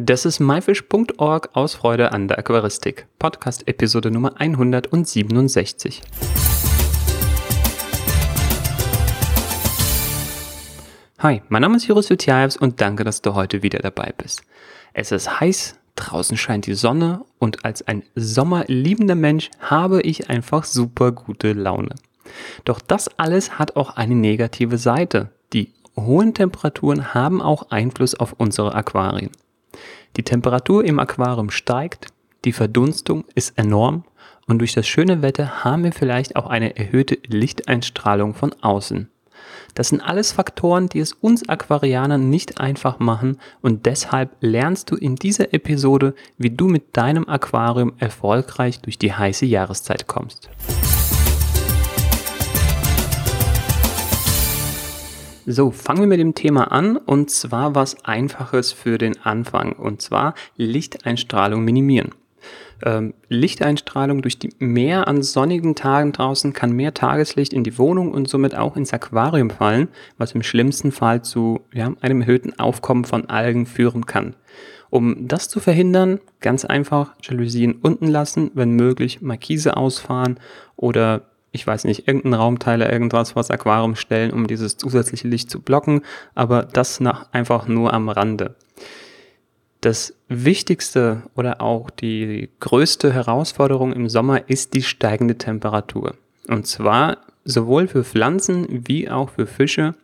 Das ist myfish.org aus Freude an der Aquaristik. Podcast Episode Nummer 167. Hi, mein Name ist Joris Jutjaevs und danke, dass du heute wieder dabei bist. Es ist heiß, draußen scheint die Sonne und als ein sommerliebender Mensch habe ich einfach super gute Laune. Doch das alles hat auch eine negative Seite. Die hohen Temperaturen haben auch Einfluss auf unsere Aquarien. Die Temperatur im Aquarium steigt, die Verdunstung ist enorm und durch das schöne Wetter haben wir vielleicht auch eine erhöhte Lichteinstrahlung von außen. Das sind alles Faktoren, die es uns Aquarianern nicht einfach machen und deshalb lernst du in dieser Episode, wie du mit deinem Aquarium erfolgreich durch die heiße Jahreszeit kommst. So, fangen wir mit dem Thema an und zwar was Einfaches für den Anfang und zwar Lichteinstrahlung minimieren. Ähm, Lichteinstrahlung durch die mehr an sonnigen Tagen draußen kann mehr Tageslicht in die Wohnung und somit auch ins Aquarium fallen, was im schlimmsten Fall zu ja, einem erhöhten Aufkommen von Algen führen kann. Um das zu verhindern, ganz einfach Jalousien unten lassen, wenn möglich Markise ausfahren oder ich weiß nicht, irgendeinen Raumteiler, irgendwas vor das Aquarium stellen, um dieses zusätzliche Licht zu blocken, aber das nach, einfach nur am Rande. Das wichtigste oder auch die größte Herausforderung im Sommer ist die steigende Temperatur. Und zwar sowohl für Pflanzen wie auch für Fische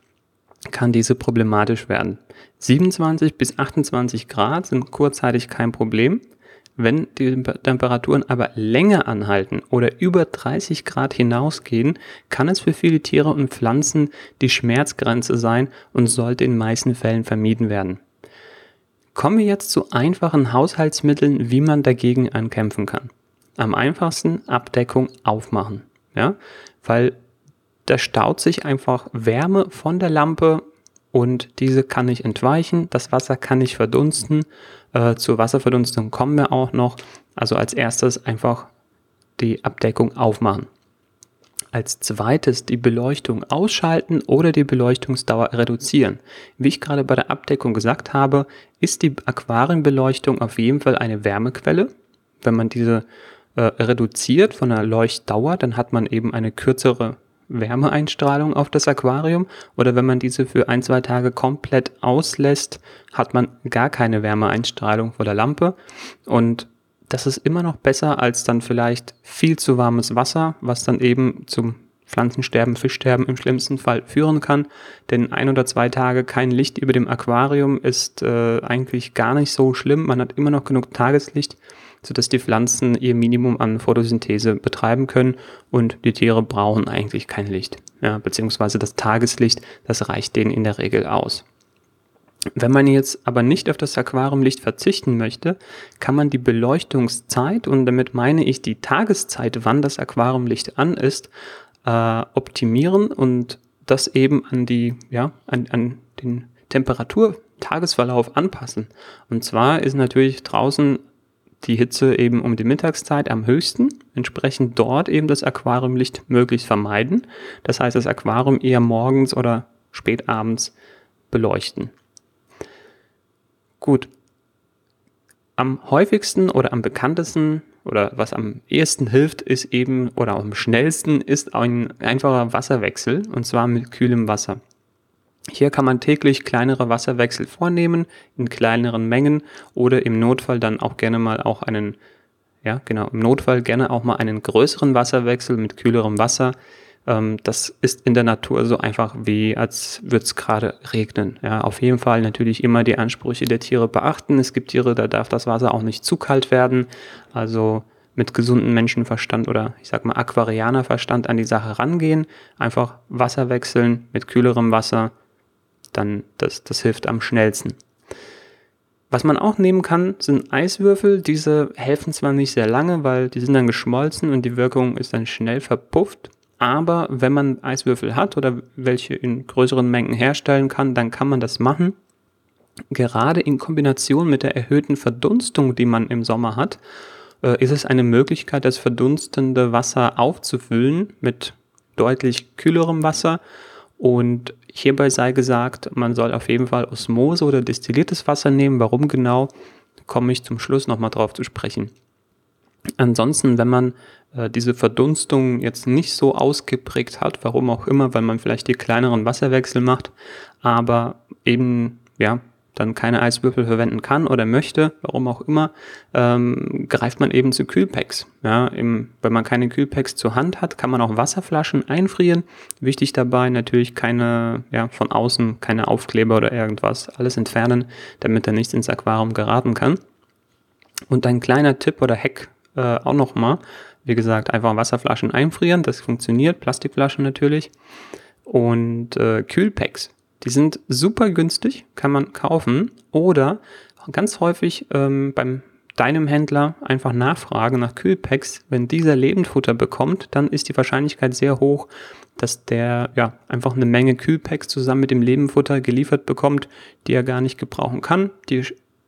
kann diese problematisch werden. 27 bis 28 Grad sind kurzzeitig kein Problem. Wenn die Temperaturen aber länger anhalten oder über 30 Grad hinausgehen, kann es für viele Tiere und Pflanzen die Schmerzgrenze sein und sollte in meisten Fällen vermieden werden. Kommen wir jetzt zu einfachen Haushaltsmitteln, wie man dagegen ankämpfen kann. Am einfachsten Abdeckung aufmachen, ja, weil da staut sich einfach Wärme von der Lampe und diese kann nicht entweichen, das Wasser kann nicht verdunsten. Äh, zur Wasserverdunstung kommen wir auch noch. Also als erstes einfach die Abdeckung aufmachen. Als zweites die Beleuchtung ausschalten oder die Beleuchtungsdauer reduzieren. Wie ich gerade bei der Abdeckung gesagt habe, ist die Aquarienbeleuchtung auf jeden Fall eine Wärmequelle. Wenn man diese äh, reduziert von der Leuchtdauer, dann hat man eben eine kürzere Wärmeeinstrahlung auf das Aquarium oder wenn man diese für ein, zwei Tage komplett auslässt, hat man gar keine Wärmeeinstrahlung vor der Lampe und das ist immer noch besser als dann vielleicht viel zu warmes Wasser, was dann eben zum Pflanzensterben, Fischsterben im schlimmsten Fall führen kann. Denn ein oder zwei Tage kein Licht über dem Aquarium ist äh, eigentlich gar nicht so schlimm. Man hat immer noch genug Tageslicht sodass die Pflanzen ihr Minimum an Photosynthese betreiben können und die Tiere brauchen eigentlich kein Licht. Ja, beziehungsweise das Tageslicht, das reicht denen in der Regel aus. Wenn man jetzt aber nicht auf das Aquariumlicht verzichten möchte, kann man die Beleuchtungszeit, und damit meine ich die Tageszeit, wann das Aquariumlicht an ist, äh, optimieren und das eben an die, ja, an, an den Temperatur-Tagesverlauf anpassen. Und zwar ist natürlich draußen die Hitze eben um die Mittagszeit am höchsten, entsprechend dort eben das Aquariumlicht möglichst vermeiden. Das heißt, das Aquarium eher morgens oder spätabends beleuchten. Gut. Am häufigsten oder am bekanntesten oder was am ehesten hilft, ist eben oder am schnellsten ist ein einfacher Wasserwechsel und zwar mit kühlem Wasser. Hier kann man täglich kleinere Wasserwechsel vornehmen in kleineren Mengen oder im Notfall dann auch gerne mal auch einen, ja genau, im Notfall gerne auch mal einen größeren Wasserwechsel mit kühlerem Wasser. Ähm, das ist in der Natur so einfach wie, als würde es gerade regnen. Ja, auf jeden Fall natürlich immer die Ansprüche der Tiere beachten. Es gibt Tiere, da darf das Wasser auch nicht zu kalt werden. Also mit gesundem Menschenverstand oder ich sag mal Aquarianerverstand an die Sache rangehen. Einfach Wasser wechseln mit kühlerem Wasser dann das, das hilft am schnellsten. Was man auch nehmen kann, sind Eiswürfel. Diese helfen zwar nicht sehr lange, weil die sind dann geschmolzen und die Wirkung ist dann schnell verpufft. Aber wenn man Eiswürfel hat oder welche in größeren Mengen herstellen kann, dann kann man das machen. Gerade in Kombination mit der erhöhten Verdunstung, die man im Sommer hat, äh, ist es eine Möglichkeit, das verdunstende Wasser aufzufüllen mit deutlich kühlerem Wasser und Hierbei sei gesagt, man soll auf jeden Fall Osmose oder destilliertes Wasser nehmen. Warum genau? komme ich zum Schluss nochmal drauf zu sprechen. Ansonsten, wenn man äh, diese Verdunstung jetzt nicht so ausgeprägt hat, warum auch immer, weil man vielleicht die kleineren Wasserwechsel macht, aber eben ja dann keine Eiswürfel verwenden kann oder möchte, warum auch immer, ähm, greift man eben zu Kühlpacks. Ja, im, wenn man keine Kühlpacks zur Hand hat, kann man auch Wasserflaschen einfrieren. Wichtig dabei natürlich keine, ja, von außen keine Aufkleber oder irgendwas, alles entfernen, damit er nicht ins Aquarium geraten kann. Und ein kleiner Tipp oder Hack äh, auch nochmal, wie gesagt, einfach Wasserflaschen einfrieren, das funktioniert, Plastikflaschen natürlich. Und äh, Kühlpacks die sind super günstig, kann man kaufen oder ganz häufig ähm, beim deinem Händler einfach nachfragen nach Kühlpacks. Wenn dieser Lebendfutter bekommt, dann ist die Wahrscheinlichkeit sehr hoch, dass der ja einfach eine Menge Kühlpacks zusammen mit dem Lebendfutter geliefert bekommt, die er gar nicht gebrauchen kann. Die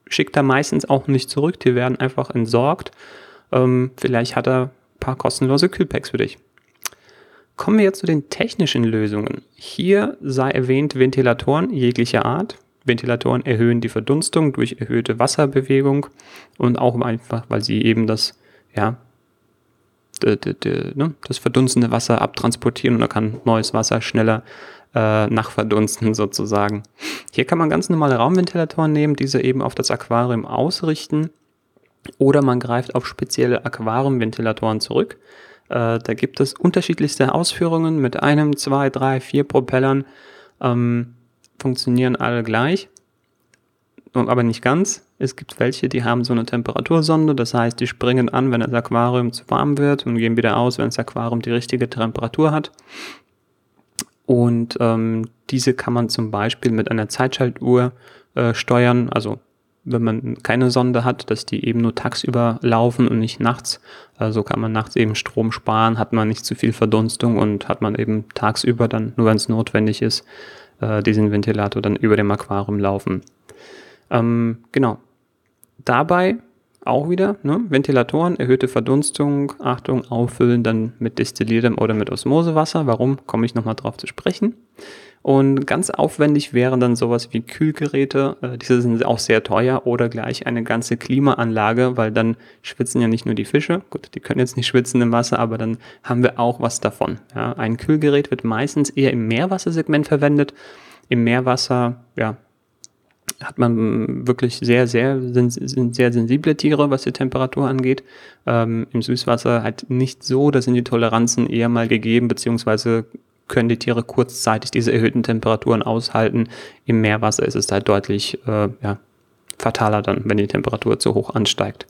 schickt er meistens auch nicht zurück, die werden einfach entsorgt. Ähm, vielleicht hat er ein paar kostenlose Kühlpacks für dich. Kommen wir jetzt zu den technischen Lösungen. Hier sei erwähnt Ventilatoren jeglicher Art. Ventilatoren erhöhen die Verdunstung durch erhöhte Wasserbewegung und auch einfach, weil sie eben das, ja, ne, das verdunstende Wasser abtransportieren und da kann neues Wasser schneller äh, nachverdunsten sozusagen. Hier kann man ganz normale Raumventilatoren nehmen, diese eben auf das Aquarium ausrichten oder man greift auf spezielle Aquariumventilatoren zurück. Äh, da gibt es unterschiedlichste Ausführungen mit einem, zwei, drei, vier Propellern. Ähm, funktionieren alle gleich, aber nicht ganz. Es gibt welche, die haben so eine Temperatursonde, das heißt, die springen an, wenn das Aquarium zu warm wird und gehen wieder aus, wenn das Aquarium die richtige Temperatur hat. Und ähm, diese kann man zum Beispiel mit einer Zeitschaltuhr äh, steuern, also wenn man keine Sonde hat, dass die eben nur tagsüber laufen und nicht nachts. Also kann man nachts eben Strom sparen, hat man nicht zu viel Verdunstung und hat man eben tagsüber dann, nur wenn es notwendig ist, äh, diesen Ventilator dann über dem Aquarium laufen. Ähm, genau. Dabei auch wieder, ne? Ventilatoren, erhöhte Verdunstung, Achtung, auffüllen dann mit destilliertem oder mit Osmosewasser. Warum, komme ich nochmal drauf zu sprechen. Und ganz aufwendig wären dann sowas wie Kühlgeräte. Äh, diese sind auch sehr teuer oder gleich eine ganze Klimaanlage, weil dann schwitzen ja nicht nur die Fische. Gut, die können jetzt nicht schwitzen im Wasser, aber dann haben wir auch was davon. Ja, ein Kühlgerät wird meistens eher im Meerwassersegment verwendet. Im Meerwasser, ja, hat man wirklich sehr, sehr, sind sehr sensible Tiere, was die Temperatur angeht. Ähm, Im Süßwasser halt nicht so, da sind die Toleranzen eher mal gegeben, beziehungsweise können die Tiere kurzzeitig diese erhöhten Temperaturen aushalten. Im Meerwasser ist es halt deutlich äh, ja, fataler dann, wenn die Temperatur zu hoch ansteigt.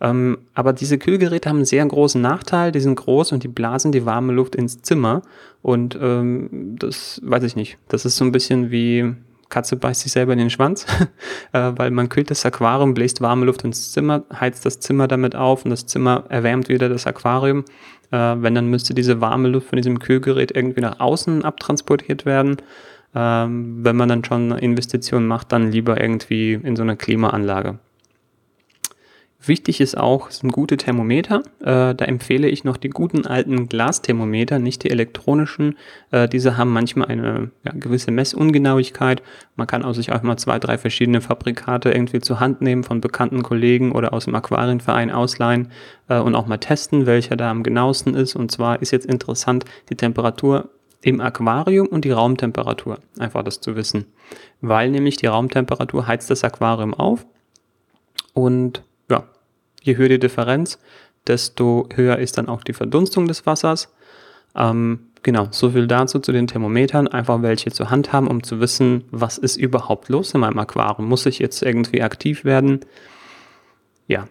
Ähm, aber diese Kühlgeräte haben einen sehr großen Nachteil. Die sind groß und die blasen die warme Luft ins Zimmer. Und ähm, das weiß ich nicht. Das ist so ein bisschen wie Katze beißt sich selber in den Schwanz, äh, weil man kühlt das Aquarium, bläst warme Luft ins Zimmer, heizt das Zimmer damit auf und das Zimmer erwärmt wieder das Aquarium. Äh, wenn, dann müsste diese warme Luft von diesem Kühlgerät irgendwie nach außen abtransportiert werden. Ähm, wenn man dann schon eine Investition macht, dann lieber irgendwie in so eine Klimaanlage. Wichtig ist auch, sind gute Thermometer. Äh, da empfehle ich noch die guten alten Glasthermometer, nicht die elektronischen. Äh, diese haben manchmal eine ja, gewisse Messungenauigkeit. Man kann auch sich auch mal zwei, drei verschiedene Fabrikate irgendwie zur Hand nehmen von bekannten Kollegen oder aus dem Aquarienverein ausleihen äh, und auch mal testen, welcher da am genauesten ist. Und zwar ist jetzt interessant die Temperatur im Aquarium und die Raumtemperatur. Einfach das zu wissen. Weil nämlich die Raumtemperatur heizt das Aquarium auf und je höher die Differenz, desto höher ist dann auch die Verdunstung des Wassers. Ähm, genau, so viel dazu zu den Thermometern. Einfach welche zur Hand haben, um zu wissen, was ist überhaupt los in meinem Aquarium. Muss ich jetzt irgendwie aktiv werden? Ja,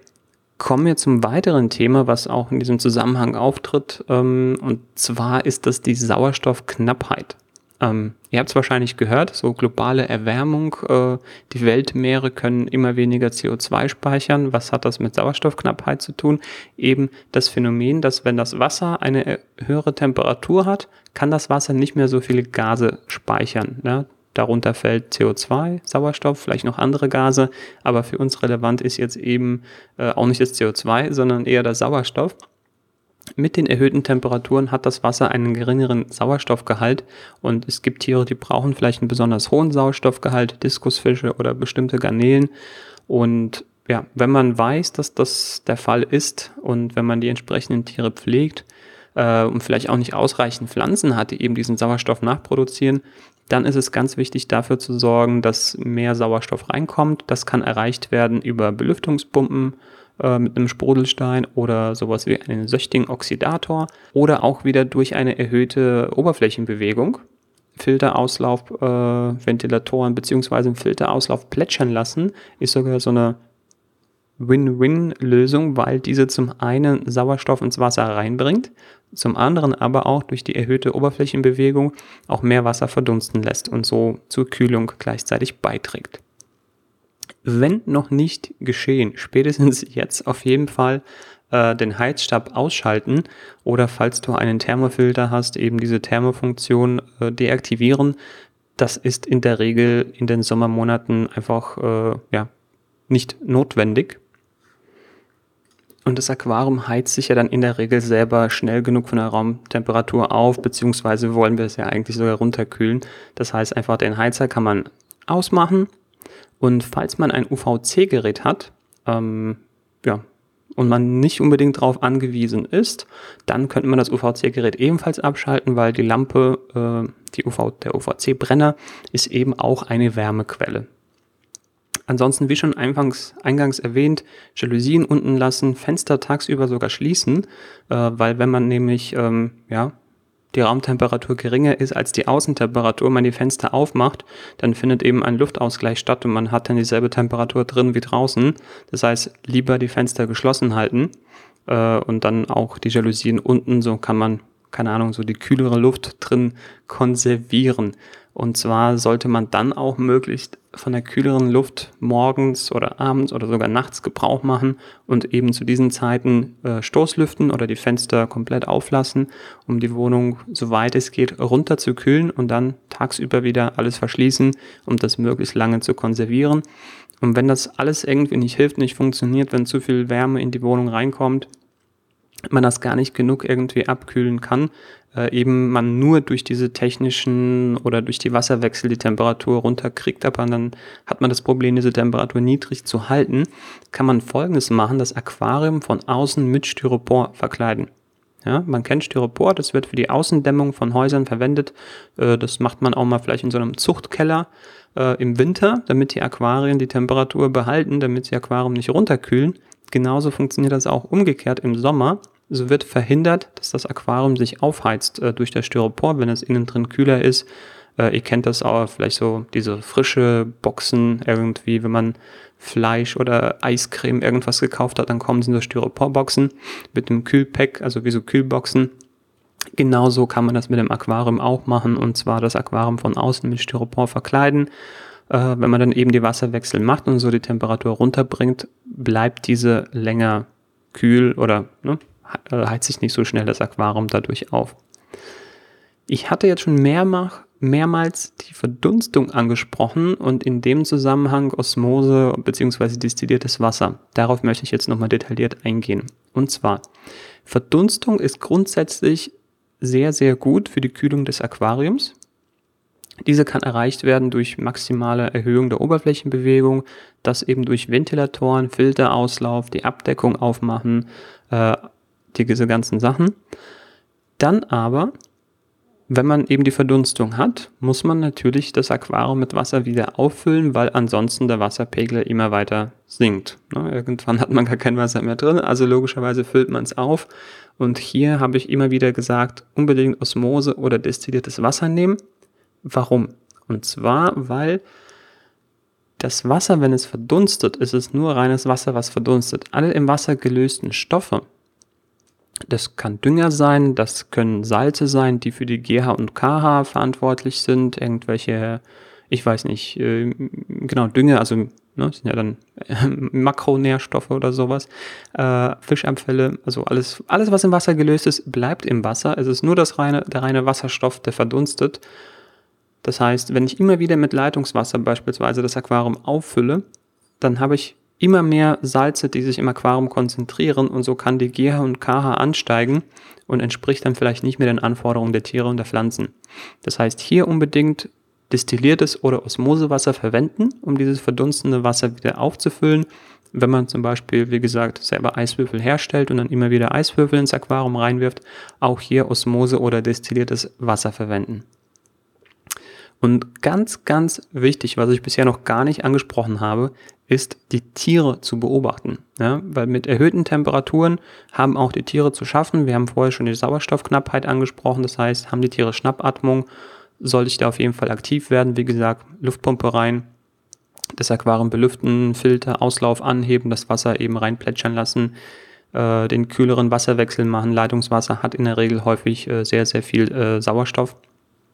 kommen wir zum weiteren Thema, was auch in diesem Zusammenhang auftritt. Ähm, und zwar ist das die Sauerstoffknappheit. Ähm, ihr habt es wahrscheinlich gehört, so globale Erwärmung, äh, die Weltmeere können immer weniger CO2 speichern. Was hat das mit Sauerstoffknappheit zu tun? Eben das Phänomen, dass wenn das Wasser eine höhere Temperatur hat, kann das Wasser nicht mehr so viele Gase speichern. Ne? Darunter fällt CO2, Sauerstoff, vielleicht noch andere Gase, aber für uns relevant ist jetzt eben äh, auch nicht das CO2, sondern eher der Sauerstoff. Mit den erhöhten Temperaturen hat das Wasser einen geringeren Sauerstoffgehalt und es gibt Tiere, die brauchen vielleicht einen besonders hohen Sauerstoffgehalt, Diskusfische oder bestimmte Garnelen. Und ja, wenn man weiß, dass das der Fall ist und wenn man die entsprechenden Tiere pflegt äh, und vielleicht auch nicht ausreichend Pflanzen hat, die eben diesen Sauerstoff nachproduzieren, dann ist es ganz wichtig dafür zu sorgen, dass mehr Sauerstoff reinkommt. Das kann erreicht werden über Belüftungspumpen äh, mit einem Sprudelstein oder sowas wie einen Söchting-Oxidator oder auch wieder durch eine erhöhte Oberflächenbewegung. Filterauslauf, äh, Ventilatoren beziehungsweise Filterauslauf plätschern lassen, ist sogar so eine Win-Win-Lösung, weil diese zum einen Sauerstoff ins Wasser reinbringt, zum anderen aber auch durch die erhöhte Oberflächenbewegung auch mehr Wasser verdunsten lässt und so zur Kühlung gleichzeitig beiträgt. Wenn noch nicht geschehen, spätestens jetzt auf jeden Fall äh, den Heizstab ausschalten oder falls du einen Thermofilter hast, eben diese Thermofunktion äh, deaktivieren. Das ist in der Regel in den Sommermonaten einfach äh, ja, nicht notwendig. Und das Aquarium heizt sich ja dann in der Regel selber schnell genug von der Raumtemperatur auf, beziehungsweise wollen wir es ja eigentlich sogar runterkühlen. Das heißt einfach, den Heizer kann man ausmachen. Und falls man ein UVC-Gerät hat, ähm, ja, und man nicht unbedingt darauf angewiesen ist, dann könnte man das UVC-Gerät ebenfalls abschalten, weil die Lampe, äh, die UV, der UVC-Brenner ist eben auch eine Wärmequelle. Ansonsten, wie schon eingangs, eingangs erwähnt, Jalousien unten lassen, Fenster tagsüber sogar schließen, äh, weil wenn man nämlich ähm, ja, die Raumtemperatur geringer ist als die Außentemperatur, man die Fenster aufmacht, dann findet eben ein Luftausgleich statt und man hat dann dieselbe Temperatur drin wie draußen. Das heißt, lieber die Fenster geschlossen halten äh, und dann auch die Jalousien unten, so kann man, keine Ahnung, so die kühlere Luft drin konservieren. Und zwar sollte man dann auch möglichst von der kühleren Luft morgens oder abends oder sogar nachts Gebrauch machen und eben zu diesen Zeiten äh, Stoßlüften oder die Fenster komplett auflassen, um die Wohnung, soweit es geht, runter zu kühlen und dann tagsüber wieder alles verschließen, um das möglichst lange zu konservieren. Und wenn das alles irgendwie nicht hilft, nicht funktioniert, wenn zu viel Wärme in die Wohnung reinkommt, man das gar nicht genug irgendwie abkühlen kann, äh, eben man nur durch diese technischen oder durch die Wasserwechsel die Temperatur runterkriegt, aber dann hat man das Problem, diese Temperatur niedrig zu halten, kann man folgendes machen, das Aquarium von außen mit Styropor verkleiden. Ja, man kennt Styropor, das wird für die Außendämmung von Häusern verwendet. Äh, das macht man auch mal vielleicht in so einem Zuchtkeller äh, im Winter, damit die Aquarien die Temperatur behalten, damit die Aquarium nicht runterkühlen. Genauso funktioniert das auch umgekehrt im Sommer so wird verhindert, dass das Aquarium sich aufheizt äh, durch das Styropor, wenn es innen drin kühler ist. Äh, ihr kennt das auch, vielleicht so diese frische Boxen irgendwie, wenn man Fleisch oder Eiscreme irgendwas gekauft hat, dann kommen sie in so Styroporboxen mit dem Kühlpack, also wie so Kühlboxen. Genauso kann man das mit dem Aquarium auch machen und zwar das Aquarium von außen mit Styropor verkleiden. Äh, wenn man dann eben die Wasserwechsel macht und so die Temperatur runterbringt, bleibt diese länger kühl oder ne, heizt sich nicht so schnell das Aquarium dadurch auf. Ich hatte jetzt schon mehrmals, mehrmals die Verdunstung angesprochen und in dem Zusammenhang Osmose bzw. destilliertes Wasser. Darauf möchte ich jetzt nochmal detailliert eingehen. Und zwar, Verdunstung ist grundsätzlich sehr, sehr gut für die Kühlung des Aquariums. Diese kann erreicht werden durch maximale Erhöhung der Oberflächenbewegung, das eben durch Ventilatoren, Filterauslauf, die Abdeckung aufmachen, äh, diese ganzen Sachen. Dann aber, wenn man eben die Verdunstung hat, muss man natürlich das Aquarium mit Wasser wieder auffüllen, weil ansonsten der Wasserpegel immer weiter sinkt. Ne, irgendwann hat man gar kein Wasser mehr drin, also logischerweise füllt man es auf. Und hier habe ich immer wieder gesagt, unbedingt Osmose oder destilliertes Wasser nehmen. Warum? Und zwar, weil das Wasser, wenn es verdunstet, ist es nur reines Wasser, was verdunstet. Alle im Wasser gelösten Stoffe, das kann Dünger sein, das können Salze sein, die für die GH und KH verantwortlich sind, irgendwelche, ich weiß nicht, äh, genau, Dünger, also ne, sind ja dann äh, Makronährstoffe oder sowas, äh, Fischabfälle, also alles, alles, was im Wasser gelöst ist, bleibt im Wasser. Es ist nur das reine, der reine Wasserstoff, der verdunstet. Das heißt, wenn ich immer wieder mit Leitungswasser beispielsweise das Aquarium auffülle, dann habe ich immer mehr Salze, die sich im Aquarium konzentrieren und so kann die GH und KH ansteigen und entspricht dann vielleicht nicht mehr den Anforderungen der Tiere und der Pflanzen. Das heißt, hier unbedingt destilliertes oder Osmosewasser verwenden, um dieses verdunstende Wasser wieder aufzufüllen, wenn man zum Beispiel, wie gesagt, selber Eiswürfel herstellt und dann immer wieder Eiswürfel ins Aquarium reinwirft, auch hier Osmose oder destilliertes Wasser verwenden. Und ganz, ganz wichtig, was ich bisher noch gar nicht angesprochen habe, ist die Tiere zu beobachten. Ja, weil mit erhöhten Temperaturen haben auch die Tiere zu schaffen. Wir haben vorher schon die Sauerstoffknappheit angesprochen. Das heißt, haben die Tiere Schnappatmung, sollte ich da auf jeden Fall aktiv werden. Wie gesagt, Luftpumpe rein, das Aquarium belüften, Filter, Auslauf anheben, das Wasser eben rein plätschern lassen, äh, den kühleren Wasserwechsel machen. Leitungswasser hat in der Regel häufig äh, sehr, sehr viel äh, Sauerstoff,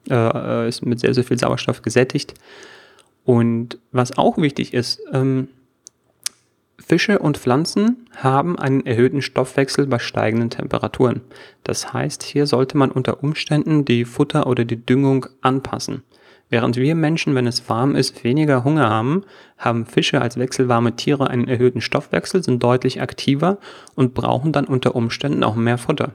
äh, äh, ist mit sehr, sehr viel Sauerstoff gesättigt. Und was auch wichtig ist, ähm, Fische und Pflanzen haben einen erhöhten Stoffwechsel bei steigenden Temperaturen. Das heißt, hier sollte man unter Umständen die Futter oder die Düngung anpassen. Während wir Menschen, wenn es warm ist, weniger Hunger haben, haben Fische als wechselwarme Tiere einen erhöhten Stoffwechsel, sind deutlich aktiver und brauchen dann unter Umständen auch mehr Futter.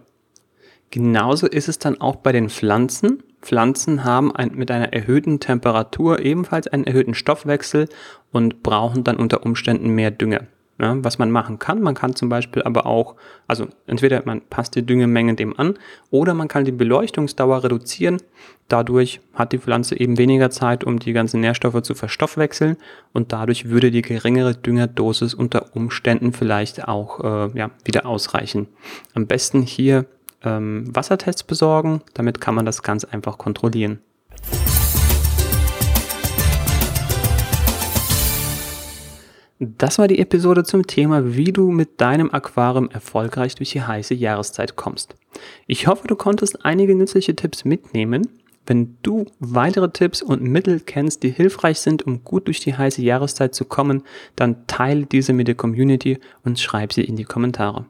Genauso ist es dann auch bei den Pflanzen. Pflanzen haben ein, mit einer erhöhten Temperatur ebenfalls einen erhöhten Stoffwechsel und brauchen dann unter Umständen mehr Dünger. Ja, was man machen kann, man kann zum Beispiel aber auch, also entweder man passt die Düngemenge dem an oder man kann die Beleuchtungsdauer reduzieren. Dadurch hat die Pflanze eben weniger Zeit, um die ganzen Nährstoffe zu verstoffwechseln und dadurch würde die geringere Düngerdosis unter Umständen vielleicht auch äh, ja, wieder ausreichen. Am besten hier ähm, Wassertests besorgen, damit kann man das ganz einfach kontrollieren. Das war die Episode zum Thema, wie du mit deinem Aquarium erfolgreich durch die heiße Jahreszeit kommst. Ich hoffe, du konntest einige nützliche Tipps mitnehmen. Wenn du weitere Tipps und Mittel kennst, die hilfreich sind, um gut durch die heiße Jahreszeit zu kommen, dann teile diese mit der Community und schreib sie in die Kommentare.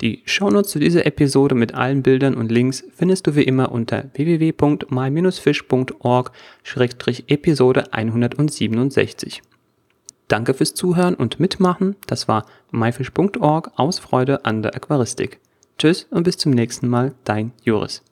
Die Shownotes zu dieser Episode mit allen Bildern und Links findest du wie immer unter www.my-fish.org-episode 167. Danke fürs Zuhören und Mitmachen. Das war myfish.org aus Freude an der Aquaristik. Tschüss und bis zum nächsten Mal, dein Joris.